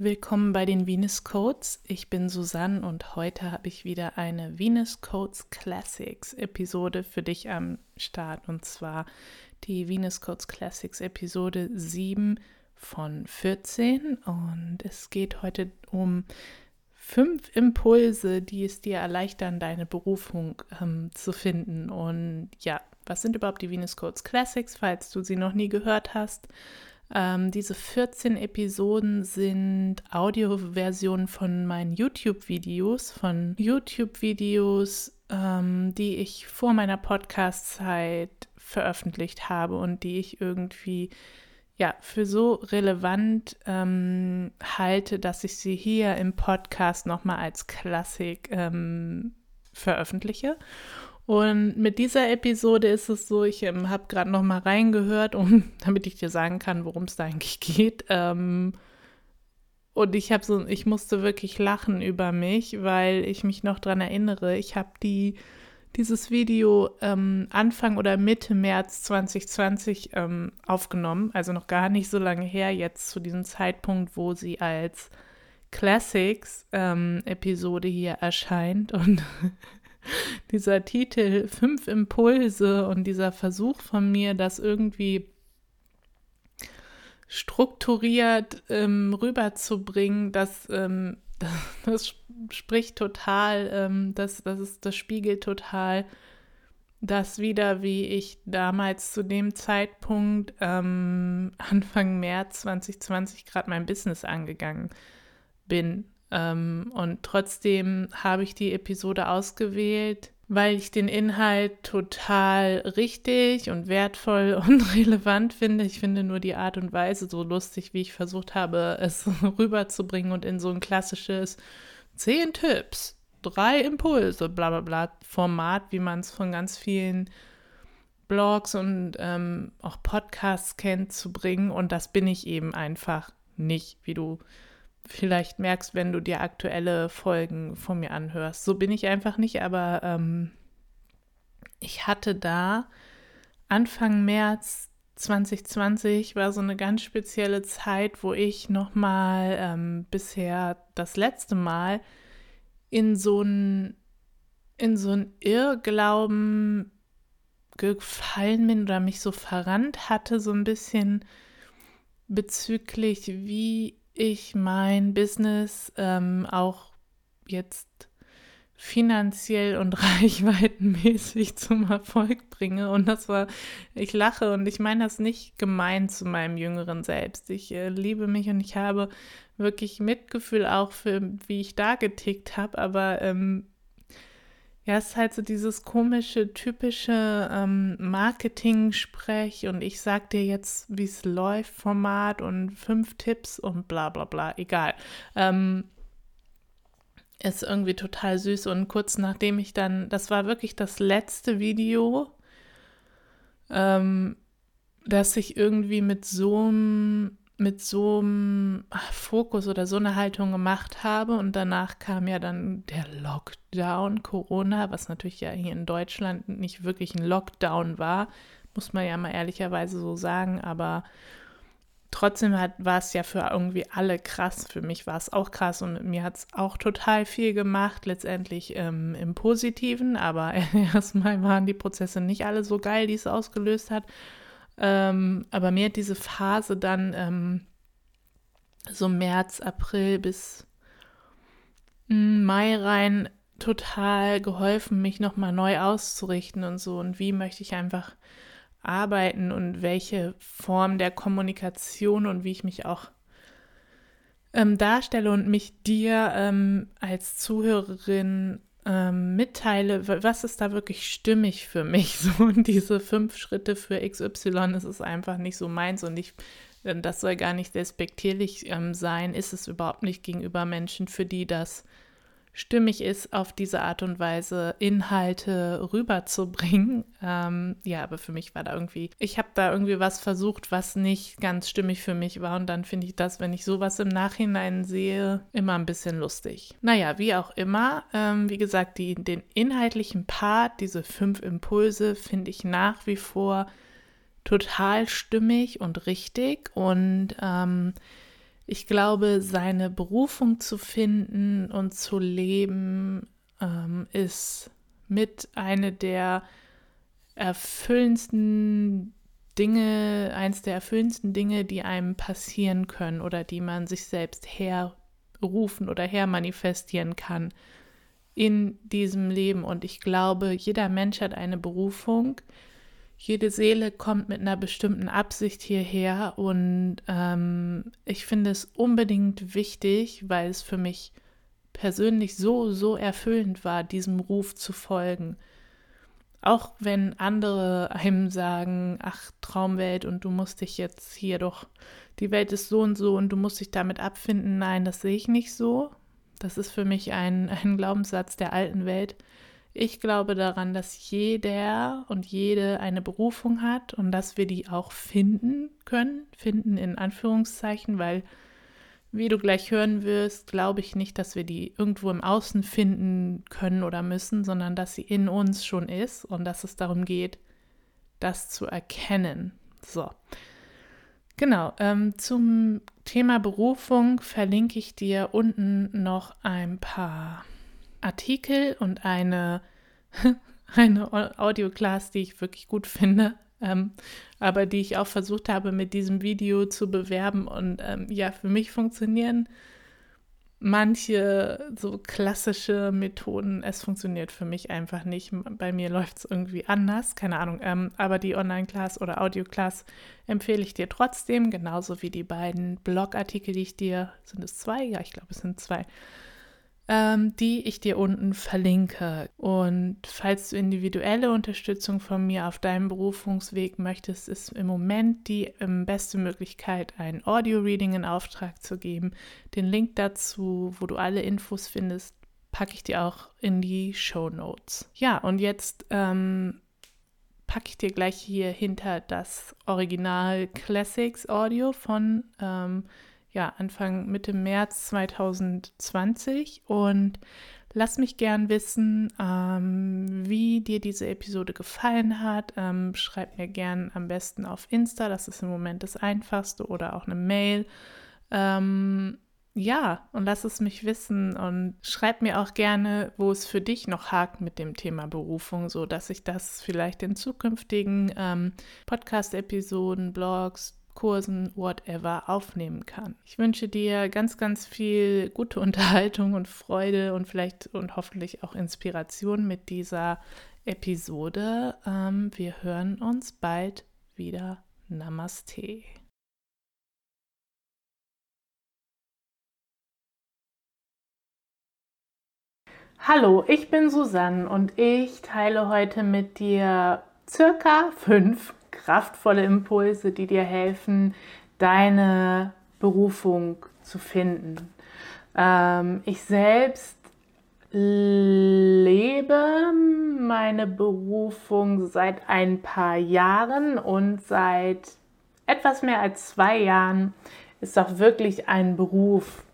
Willkommen bei den Venus Codes. Ich bin Susanne und heute habe ich wieder eine Venus Codes Classics Episode für dich am Start und zwar die Venus Codes Classics Episode 7 von 14 und es geht heute um fünf Impulse, die es dir erleichtern, deine Berufung ähm, zu finden. Und ja, was sind überhaupt die Venus Codes Classics, falls du sie noch nie gehört hast? Ähm, diese 14 Episoden sind Audioversionen von meinen YouTube-Videos, von YouTube-Videos, ähm, die ich vor meiner Podcast-Zeit veröffentlicht habe und die ich irgendwie ja für so relevant ähm, halte, dass ich sie hier im Podcast nochmal als Klassik ähm, veröffentliche. Und mit dieser Episode ist es so, ich ähm, habe gerade noch mal reingehört, um, damit ich dir sagen kann, worum es da eigentlich geht. Ähm, und ich habe so, ich musste wirklich lachen über mich, weil ich mich noch daran erinnere. Ich habe die dieses Video ähm, Anfang oder Mitte März 2020 ähm, aufgenommen, also noch gar nicht so lange her, jetzt zu diesem Zeitpunkt, wo sie als Classics-Episode ähm, hier erscheint. Und dieser Titel Fünf Impulse und dieser Versuch von mir, das irgendwie strukturiert ähm, rüberzubringen, das, ähm, das, das, spricht total, ähm, das, das, ist, das spiegelt total das wieder, wie ich damals zu dem Zeitpunkt ähm, Anfang März 2020 gerade mein Business angegangen bin. Ähm, und trotzdem habe ich die Episode ausgewählt, weil ich den Inhalt total richtig und wertvoll und relevant finde. Ich finde nur die Art und Weise so lustig, wie ich versucht habe, es rüberzubringen und in so ein klassisches zehn Tipps, drei Impulse, bla bla bla Format, wie man es von ganz vielen Blogs und ähm, auch Podcasts kennt, zu bringen. Und das bin ich eben einfach nicht, wie du vielleicht merkst, wenn du dir aktuelle Folgen von mir anhörst. So bin ich einfach nicht, aber ähm, ich hatte da Anfang März 2020 war so eine ganz spezielle Zeit, wo ich nochmal ähm, bisher das letzte Mal in so ein in so ein Irrglauben gefallen bin oder mich so verrannt hatte, so ein bisschen bezüglich, wie ich mein Business ähm, auch jetzt finanziell und reichweitenmäßig zum Erfolg bringe. Und das war, ich lache und ich meine das nicht gemein zu meinem jüngeren Selbst. Ich äh, liebe mich und ich habe wirklich Mitgefühl auch für, wie ich da getickt habe, aber ähm, ja, es ist halt so dieses komische, typische ähm, Marketing-Sprech und ich sag dir jetzt, wie es läuft, Format und fünf Tipps und bla bla bla, egal. Ähm, ist irgendwie total süß und kurz nachdem ich dann, das war wirklich das letzte Video, ähm, dass ich irgendwie mit so einem mit so einem Fokus oder so eine Haltung gemacht habe. Und danach kam ja dann der Lockdown, Corona, was natürlich ja hier in Deutschland nicht wirklich ein Lockdown war, muss man ja mal ehrlicherweise so sagen. Aber trotzdem hat, war es ja für irgendwie alle krass. Für mich war es auch krass und mir hat es auch total viel gemacht, letztendlich ähm, im Positiven. Aber erstmal waren die Prozesse nicht alle so geil, die es ausgelöst hat. Ähm, aber mir hat diese Phase dann ähm, so März, April bis hm, Mai rein total geholfen, mich nochmal neu auszurichten und so. Und wie möchte ich einfach arbeiten und welche Form der Kommunikation und wie ich mich auch ähm, darstelle und mich dir ähm, als Zuhörerin ähm, mitteile, was ist da wirklich stimmig für mich? So, diese fünf Schritte für XY, das ist einfach nicht so meins und ich, äh, das soll gar nicht despektierlich ähm, sein, ist es überhaupt nicht gegenüber Menschen, für die das stimmig ist, auf diese Art und Weise Inhalte rüberzubringen. Ähm, ja, aber für mich war da irgendwie, ich habe da irgendwie was versucht, was nicht ganz stimmig für mich war. Und dann finde ich das, wenn ich sowas im Nachhinein sehe, immer ein bisschen lustig. Naja, wie auch immer, ähm, wie gesagt, die, den inhaltlichen Part, diese fünf Impulse, finde ich nach wie vor total stimmig und richtig. Und ähm, Ich glaube, seine Berufung zu finden und zu leben ähm, ist mit eine der erfüllendsten Dinge, eins der erfüllendsten Dinge, die einem passieren können oder die man sich selbst herrufen oder hermanifestieren kann in diesem Leben. Und ich glaube, jeder Mensch hat eine Berufung. Jede Seele kommt mit einer bestimmten Absicht hierher und ähm, ich finde es unbedingt wichtig, weil es für mich persönlich so, so erfüllend war, diesem Ruf zu folgen. Auch wenn andere einem sagen, ach, Traumwelt und du musst dich jetzt hier doch, die Welt ist so und so und du musst dich damit abfinden. Nein, das sehe ich nicht so. Das ist für mich ein, ein Glaubenssatz der alten Welt. Ich glaube daran, dass jeder und jede eine Berufung hat und dass wir die auch finden können, finden in Anführungszeichen, weil wie du gleich hören wirst, glaube ich nicht, dass wir die irgendwo im Außen finden können oder müssen, sondern dass sie in uns schon ist und dass es darum geht, das zu erkennen. So. Genau, ähm, zum Thema Berufung verlinke ich dir unten noch ein paar Artikel und eine, eine Audioclass, die ich wirklich gut finde ähm, aber die ich auch versucht habe mit diesem Video zu bewerben. Und ähm, ja, für mich funktionieren manche so klassische Methoden. Es funktioniert für mich einfach nicht. Bei mir läuft es irgendwie anders, keine Ahnung. Ähm, aber die Online-Class oder Audio-Class empfehle ich dir trotzdem, genauso wie die beiden Blogartikel, die ich dir, sind es zwei? Ja, ich glaube, es sind zwei ähm, die ich dir unten verlinke. Und falls du individuelle Unterstützung von mir auf deinem Berufungsweg möchtest, ist im Moment die ähm, beste Möglichkeit, ein Audio-Reading in Auftrag zu geben. Den Link dazu, wo du alle Infos findest, packe ich dir auch in die Show Notes. Ja, und jetzt ähm, packe ich dir gleich hier hinter das Original Classics Audio von ähm, ja, Anfang Mitte März 2020 und lass mich gern wissen, ähm, wie dir diese Episode gefallen hat. Ähm, schreib mir gern am besten auf Insta, das ist im Moment das einfachste, oder auch eine Mail. Ähm, ja, und lass es mich wissen und schreib mir auch gerne, wo es für dich noch hakt mit dem Thema Berufung, so dass ich das vielleicht in zukünftigen ähm, Podcast-Episoden, Blogs, Kursen, whatever aufnehmen kann. Ich wünsche dir ganz, ganz viel gute Unterhaltung und Freude und vielleicht und hoffentlich auch Inspiration mit dieser Episode. Ähm, wir hören uns bald wieder. Namaste. Hallo, ich bin Susanne und ich teile heute mit dir circa fünf kraftvolle Impulse, die dir helfen, deine Berufung zu finden. Ähm, ich selbst lebe meine Berufung seit ein paar Jahren und seit etwas mehr als zwei Jahren ist auch wirklich ein Beruf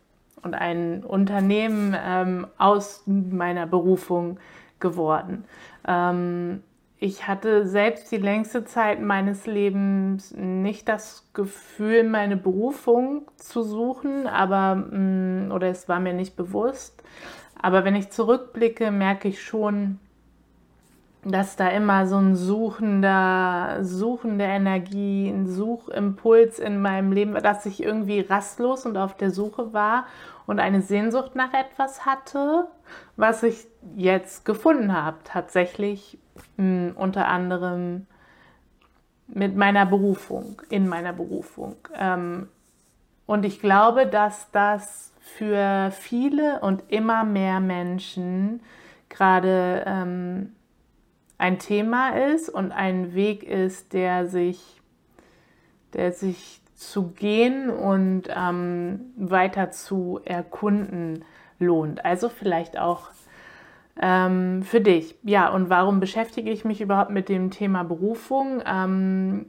und ein Unternehmen ähm, aus meiner Berufung geworden. Ähm, ich hatte selbst die längste Zeit meines Lebens nicht das Gefühl, meine Berufung zu suchen, aber mm, oder es war mir nicht bewusst. Aber wenn ich zurückblicke, merke ich schon, dass da immer so ein suchender, suchende Energie, ein Suchimpuls in meinem Leben war, dass ich irgendwie rastlos und auf der Suche war und eine Sehnsucht nach etwas hatte, was ich jetzt gefunden habe, tatsächlich mh, unter anderem mit meiner Berufung, in meiner Berufung. Ähm, und ich glaube, dass das für viele und immer mehr Menschen gerade ähm, ein Thema ist und ein Weg ist, der sich, der sich zu gehen und ähm, weiter zu erkunden lohnt. Also vielleicht auch ähm, für dich. Ja, und warum beschäftige ich mich überhaupt mit dem Thema Berufung? Ähm,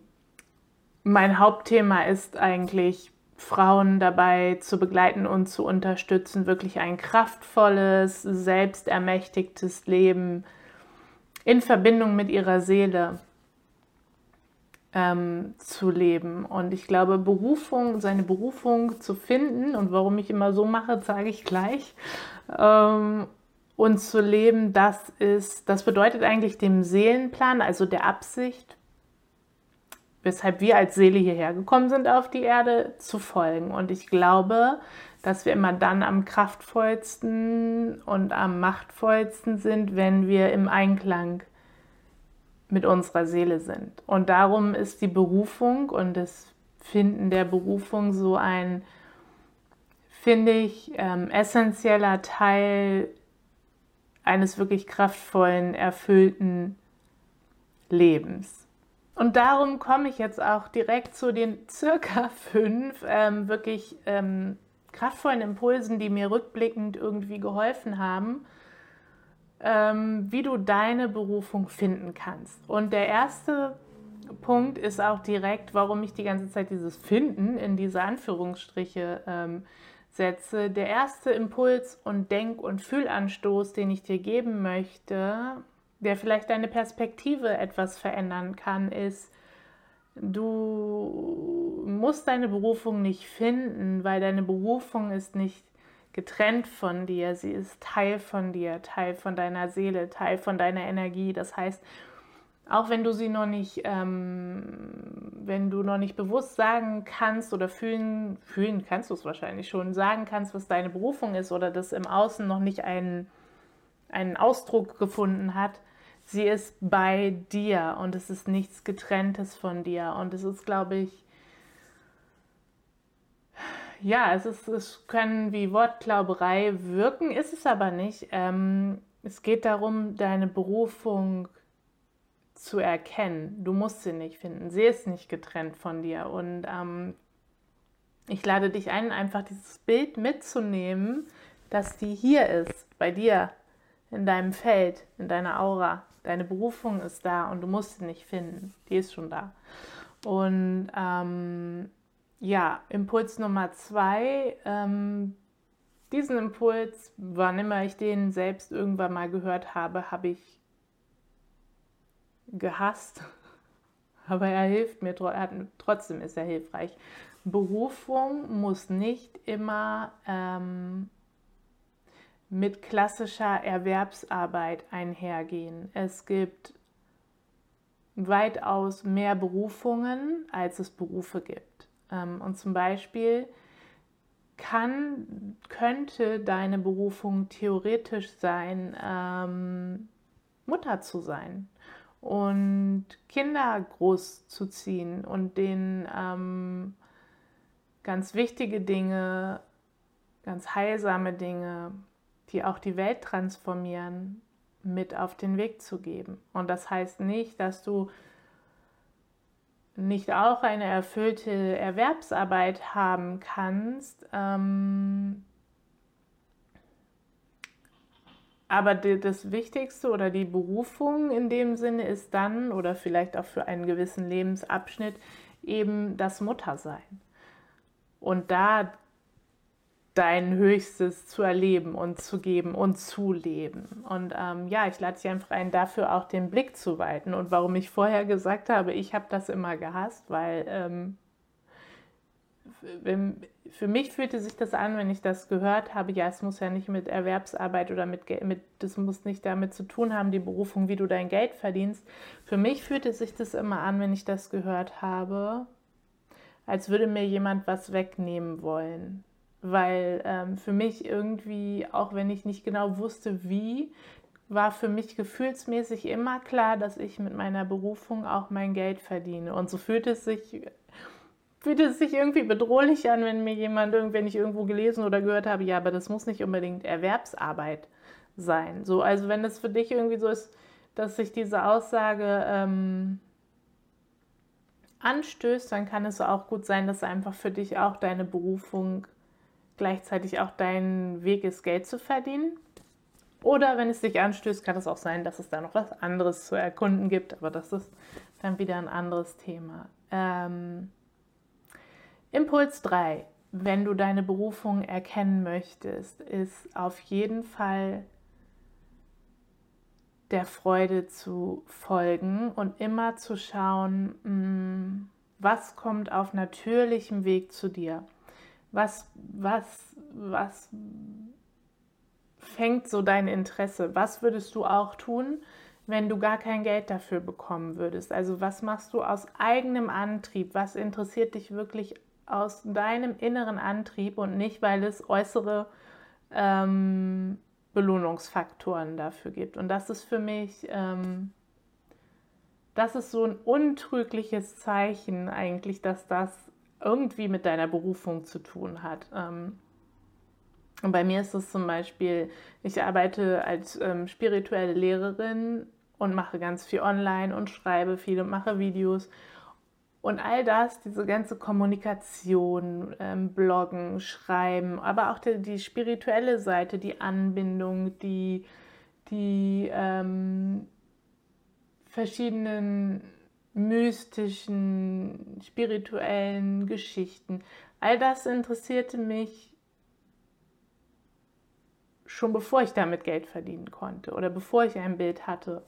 mein Hauptthema ist eigentlich, Frauen dabei zu begleiten und zu unterstützen, wirklich ein kraftvolles, selbstermächtigtes Leben in Verbindung mit ihrer Seele ähm, zu leben. Und ich glaube, Berufung, seine Berufung zu finden und warum ich immer so mache, sage ich gleich. Ähm, und zu leben, das ist, das bedeutet eigentlich dem Seelenplan, also der Absicht, weshalb wir als Seele hierher gekommen sind auf die Erde, zu folgen. Und ich glaube, dass wir immer dann am kraftvollsten und am machtvollsten sind, wenn wir im Einklang mit unserer Seele sind. Und darum ist die Berufung und das Finden der Berufung so ein, finde ich, ähm, essentieller Teil eines wirklich kraftvollen, erfüllten Lebens. Und darum komme ich jetzt auch direkt zu den circa fünf ähm, wirklich ähm, kraftvollen Impulsen, die mir rückblickend irgendwie geholfen haben, ähm, wie du deine Berufung finden kannst. Und der erste Punkt ist auch direkt, warum ich die ganze Zeit dieses Finden in diese Anführungsstriche ähm, setze. Der erste Impuls und Denk- und Fühlanstoß, den ich dir geben möchte, der vielleicht deine Perspektive etwas verändern kann, ist, du musst deine Berufung nicht finden, weil deine Berufung ist nicht getrennt von dir, sie ist Teil von dir, Teil von deiner Seele, Teil von deiner Energie. Das heißt, auch wenn du sie noch nicht, ähm, wenn du noch nicht bewusst sagen kannst oder fühlen, fühlen kannst du es wahrscheinlich schon, sagen kannst, was deine Berufung ist oder das im Außen noch nicht einen, einen Ausdruck gefunden hat, sie ist bei dir und es ist nichts getrenntes von dir. Und es ist, glaube ich, ja, es, ist, es können wie Wortglauberei wirken, ist es aber nicht. Ähm, es geht darum, deine Berufung zu erkennen. Du musst sie nicht finden. Sie ist nicht getrennt von dir. Und ähm, ich lade dich ein, einfach dieses Bild mitzunehmen, dass die hier ist, bei dir, in deinem Feld, in deiner Aura. Deine Berufung ist da und du musst sie nicht finden. Die ist schon da. Und ähm, ja, Impuls Nummer zwei. Ähm, diesen Impuls, wann immer ich den selbst irgendwann mal gehört habe, habe ich gehasst. Aber er hilft mir, trotzdem ist er hilfreich. Berufung muss nicht immer ähm, mit klassischer Erwerbsarbeit einhergehen. Es gibt weitaus mehr Berufungen, als es Berufe gibt. Ähm, und zum Beispiel kann, könnte deine Berufung theoretisch sein, ähm, Mutter zu sein und Kinder großzuziehen und denen ähm, ganz wichtige Dinge, ganz heilsame Dinge die auch die Welt transformieren, mit auf den Weg zu geben. Und das heißt nicht, dass du nicht auch eine erfüllte Erwerbsarbeit haben kannst, ähm, aber das Wichtigste oder die Berufung in dem Sinne ist dann oder vielleicht auch für einen gewissen Lebensabschnitt eben das Muttersein. Und da dein Höchstes zu erleben und zu geben und zu leben. Und ähm, ja, ich lade dich einfach ein, dafür auch den Blick zu weiten. Und warum ich vorher gesagt habe, ich habe das immer gehasst, weil ähm, für mich fühlte sich das an, wenn ich das gehört habe, ja, es muss ja nicht mit Erwerbsarbeit oder mit, mit das muss nicht damit zu tun haben, die Berufung, wie du dein Geld verdienst. Für mich fühlte sich das immer an, wenn ich das gehört habe, als würde mir jemand was wegnehmen wollen weil ähm, für mich irgendwie, auch wenn ich nicht genau wusste, wie, war für mich gefühlsmäßig immer klar, dass ich mit meiner Berufung auch mein Geld verdiene. Und so fühlt es sich, fühlt es sich irgendwie bedrohlich an, wenn mir jemand, wenn ich irgendwo gelesen oder gehört habe, ja, aber das muss nicht unbedingt Erwerbsarbeit sein. So, also wenn es für dich irgendwie so ist, dass sich diese Aussage ähm, anstößt, dann kann es auch gut sein, dass einfach für dich auch deine Berufung gleichzeitig auch dein Weg ist, Geld zu verdienen. Oder wenn es dich anstößt, kann es auch sein, dass es da noch was anderes zu erkunden gibt, aber das ist dann wieder ein anderes Thema. Ähm, Impuls 3, wenn du deine Berufung erkennen möchtest, ist auf jeden Fall der Freude zu folgen und immer zu schauen, mm, was kommt auf natürlichem Weg zu dir. Was, was, was fängt so dein Interesse? Was würdest du auch tun, wenn du gar kein Geld dafür bekommen würdest? Also was machst du aus eigenem Antrieb? Was interessiert dich wirklich aus deinem inneren Antrieb und nicht, weil es äußere ähm, Belohnungsfaktoren dafür gibt? Und das ist für mich, ähm, das ist so ein untrügliches Zeichen eigentlich, dass das irgendwie mit deiner Berufung zu tun hat. Ähm, und bei mir ist es zum Beispiel, ich arbeite als ähm, spirituelle Lehrerin und mache ganz viel online und schreibe viel und mache Videos. Und all das, diese ganze Kommunikation, ähm, Bloggen, Schreiben, aber auch die, die, spirituelle Seite, die Anbindung, die, die ähm, verschiedenen mystischen, spirituellen Geschichten, all das interessierte mich schon bevor ich damit Geld verdienen konnte oder bevor ich ein Bild hatte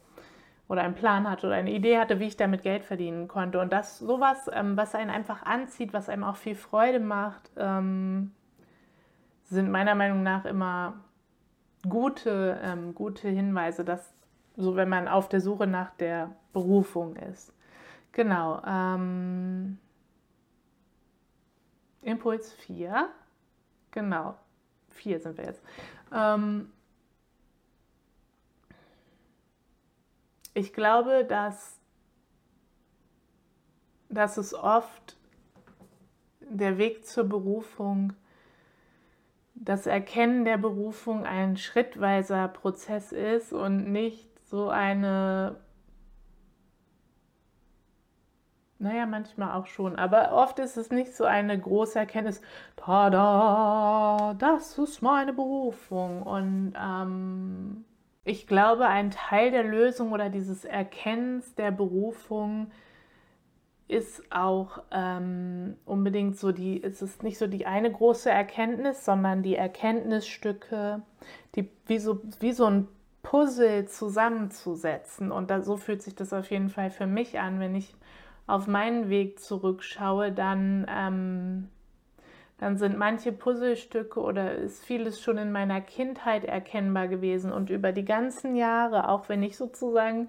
oder einen Plan hatte oder eine Idee hatte, wie ich damit Geld verdienen konnte. Und das sowas, ähm, was einen einfach anzieht, was einem auch viel Freude macht, ähm, sind meiner Meinung nach immer gute, ähm, gute Hinweise, dass so wenn man auf der Suche nach der Berufung ist. Genau. Ähm, Impuls 4. Genau. 4 sind wir jetzt. Ähm, ich glaube, dass, dass es oft der Weg zur Berufung, das Erkennen der Berufung ein schrittweiser Prozess ist und nicht so eine Naja, manchmal auch schon, aber oft ist es nicht so eine große Erkenntnis, tada, das ist meine Berufung. Und ähm, ich glaube, ein Teil der Lösung oder dieses Erkennens der Berufung ist auch ähm, unbedingt so die, es ist nicht so die eine große Erkenntnis, sondern die Erkenntnisstücke, die wie so, wie so ein Puzzle zusammenzusetzen. Und da, so fühlt sich das auf jeden Fall für mich an, wenn ich auf meinen Weg zurückschaue, dann, ähm, dann sind manche Puzzlestücke oder ist vieles schon in meiner Kindheit erkennbar gewesen und über die ganzen Jahre, auch wenn ich sozusagen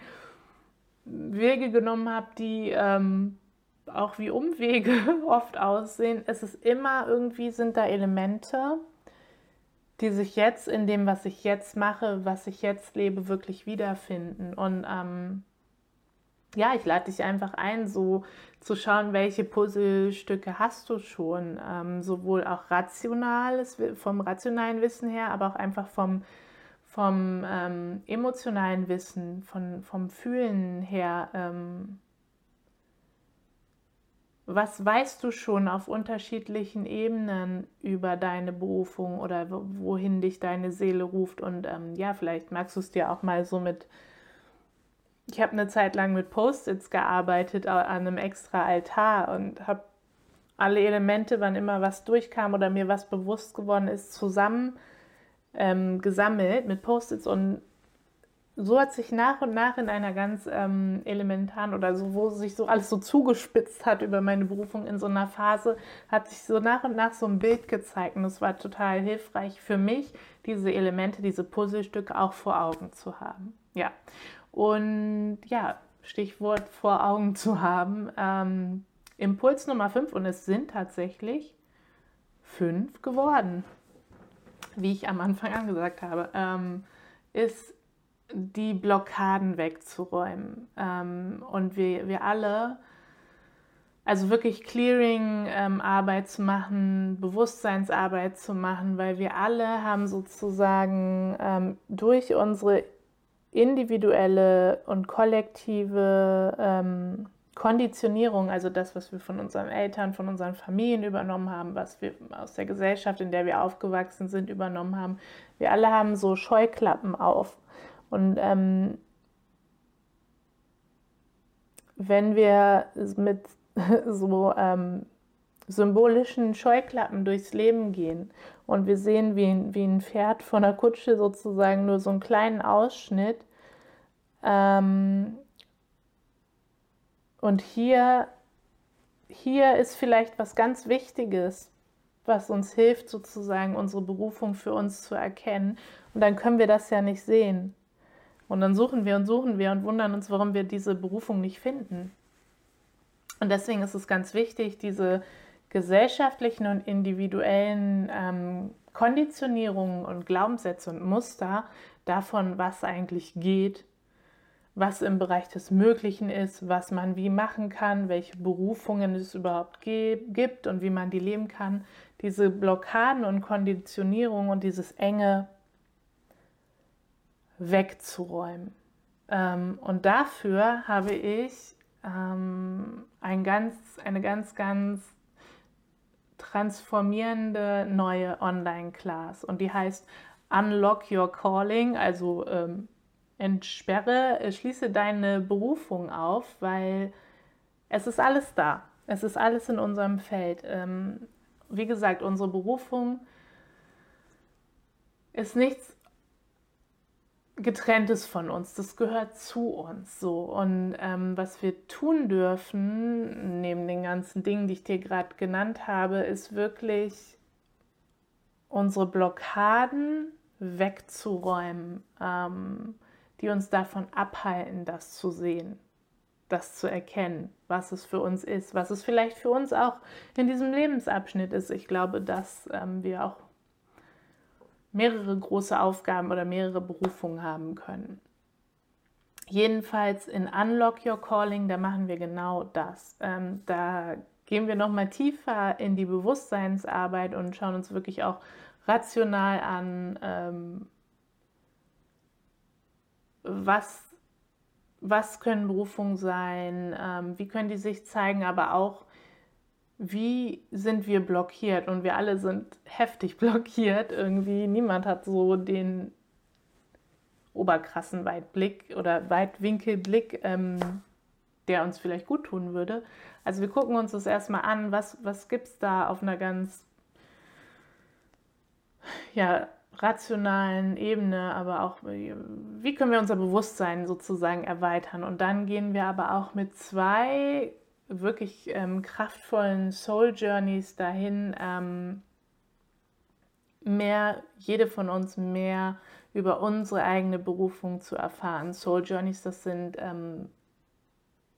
Wege genommen habe, die ähm, auch wie Umwege oft aussehen, es ist immer irgendwie sind da Elemente, die sich jetzt in dem, was ich jetzt mache, was ich jetzt lebe, wirklich wiederfinden. Und ähm, ja, ich lade dich einfach ein, so zu schauen, welche Puzzlestücke hast du schon. Ähm, sowohl auch rationales, vom rationalen Wissen her, aber auch einfach vom, vom ähm, emotionalen Wissen, von, vom Fühlen her. Ähm, was weißt du schon auf unterschiedlichen Ebenen über deine Berufung oder wohin dich deine Seele ruft? Und ähm, ja, vielleicht magst du es dir auch mal so mit ich habe eine Zeit lang mit Post-its gearbeitet an einem extra Altar und habe alle Elemente, wann immer was durchkam oder mir was bewusst geworden ist, zusammen ähm, gesammelt mit Post-its und so hat sich nach und nach in einer ganz ähm, elementaren oder so, wo sich so alles so zugespitzt hat über meine Berufung in so einer Phase, hat sich so nach und nach so ein Bild gezeigt und es war total hilfreich für mich, diese Elemente, diese Puzzlestücke auch vor Augen zu haben. Ja, und ja, Stichwort vor Augen zu haben. Ähm, Impuls Nummer 5 und es sind tatsächlich fünf geworden, wie ich am Anfang angesagt habe, ähm, ist die Blockaden wegzuräumen. Ähm, und wir, wir alle, also wirklich Clearing-Arbeit ähm, zu machen, Bewusstseinsarbeit zu machen, weil wir alle haben sozusagen ähm, durch unsere individuelle und kollektive ähm, Konditionierung, also das, was wir von unseren Eltern, von unseren Familien übernommen haben, was wir aus der Gesellschaft, in der wir aufgewachsen sind, übernommen haben. Wir alle haben so Scheuklappen auf. Und ähm, wenn wir mit so ähm, symbolischen Scheuklappen durchs Leben gehen und wir sehen, wie, wie ein Pferd von der Kutsche sozusagen nur so einen kleinen Ausschnitt Ähm, und hier, hier ist vielleicht was ganz Wichtiges, was uns hilft, sozusagen unsere Berufung für uns zu erkennen. Und dann können wir das ja nicht sehen. Und dann suchen wir und suchen wir und wundern uns, warum wir diese Berufung nicht finden. Und deswegen ist es ganz wichtig, diese gesellschaftlichen und individuellen ähm, Konditionierungen und Glaubenssätze und Muster davon, was eigentlich geht, was im Bereich des Möglichen ist, was man wie machen kann, welche Berufungen es überhaupt gibt und wie man die leben kann. Diese Blockaden und Konditionierung und dieses enge wegzuräumen. Ähm, und dafür habe ich ähm, ein ganz, eine ganz, ganz transformierende neue Online-Class und die heißt Unlock Your Calling, also ähm, entsperre, äh, schließe deine Berufung auf, weil es ist alles da. Es ist alles in unserem Feld. Ähm, wie gesagt, unsere Berufung ist nichts getrenntes von uns, das gehört zu uns so. Und ähm, was wir tun dürfen, neben den ganzen Dingen, die ich dir gerade genannt habe, ist wirklich unsere Blockaden wegzuräumen, ähm, die uns davon abhalten, das zu sehen, das zu erkennen, was es für uns ist, was es vielleicht für uns auch in diesem Lebensabschnitt ist. Ich glaube, dass ähm, wir auch mehrere große Aufgaben oder mehrere Berufungen haben können. Jedenfalls in Unlock Your Calling, da machen wir genau das. Ähm, da gehen wir nochmal tiefer in die Bewusstseinsarbeit und schauen uns wirklich auch rational an, ähm, was, was können Berufungen sein, ähm, wie können die sich zeigen, aber auch, wie sind wir blockiert? Und wir alle sind heftig blockiert irgendwie. Niemand hat so den oberkrassen Weitblick oder Weitwinkelblick, ähm, der uns vielleicht gut tun würde. Also wir gucken uns das erstmal an, was, was gibt es da auf einer ganz ja, rationalen Ebene, aber auch, wie können wir unser Bewusstsein sozusagen erweitern. Und dann gehen wir aber auch mit zwei wirklich ähm, kraftvollen Soul Journeys dahin, ähm, mehr, jede von uns mehr über unsere eigene Berufung zu erfahren. Soul Journeys, das sind ähm,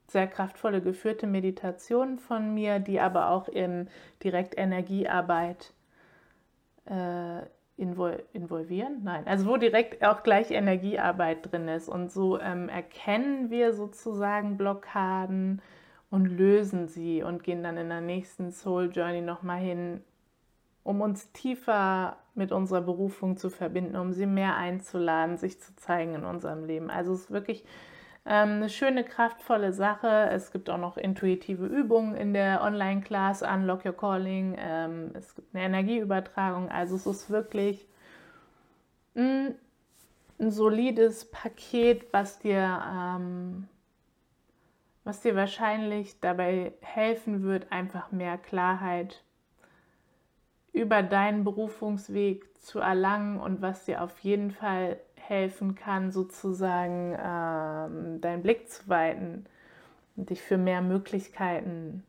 sehr kraftvolle geführte Meditationen von mir, die aber auch in direkt Energiearbeit äh, invol involvieren. Nein, also wo direkt auch gleich Energiearbeit drin ist. Und so ähm, erkennen wir sozusagen Blockaden, und lösen sie und gehen dann in der nächsten Soul Journey nochmal hin, um uns tiefer mit unserer Berufung zu verbinden, um sie mehr einzuladen, sich zu zeigen in unserem Leben. Also es ist wirklich ähm, eine schöne, kraftvolle Sache. Es gibt auch noch intuitive Übungen in der Online-Class Unlock Your Calling. Ähm, es gibt eine Energieübertragung. Also es ist wirklich ein, ein solides Paket, was dir ähm, was dir wahrscheinlich dabei helfen wird, einfach mehr Klarheit über deinen Berufungsweg zu erlangen und was dir auf jeden Fall helfen kann, sozusagen ähm, deinen Blick zu weiten und dich für mehr Möglichkeiten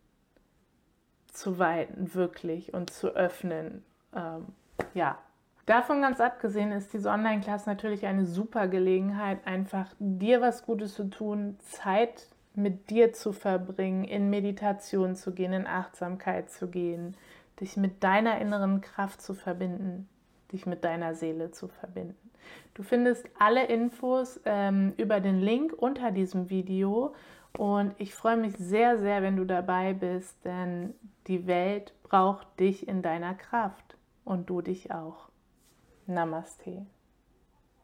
zu weiten, wirklich und zu öffnen. Ähm, ja, Davon ganz abgesehen ist diese Online-Klasse natürlich eine super Gelegenheit, einfach dir was Gutes zu tun, Zeit mit dir zu verbringen, in Meditation zu gehen, in Achtsamkeit zu gehen, dich mit deiner inneren Kraft zu verbinden, dich mit deiner Seele zu verbinden. Du findest alle Infos ähm, über den Link unter diesem Video und ich freue mich sehr, sehr, wenn du dabei bist, denn die Welt braucht dich in deiner Kraft und du dich auch. Namaste.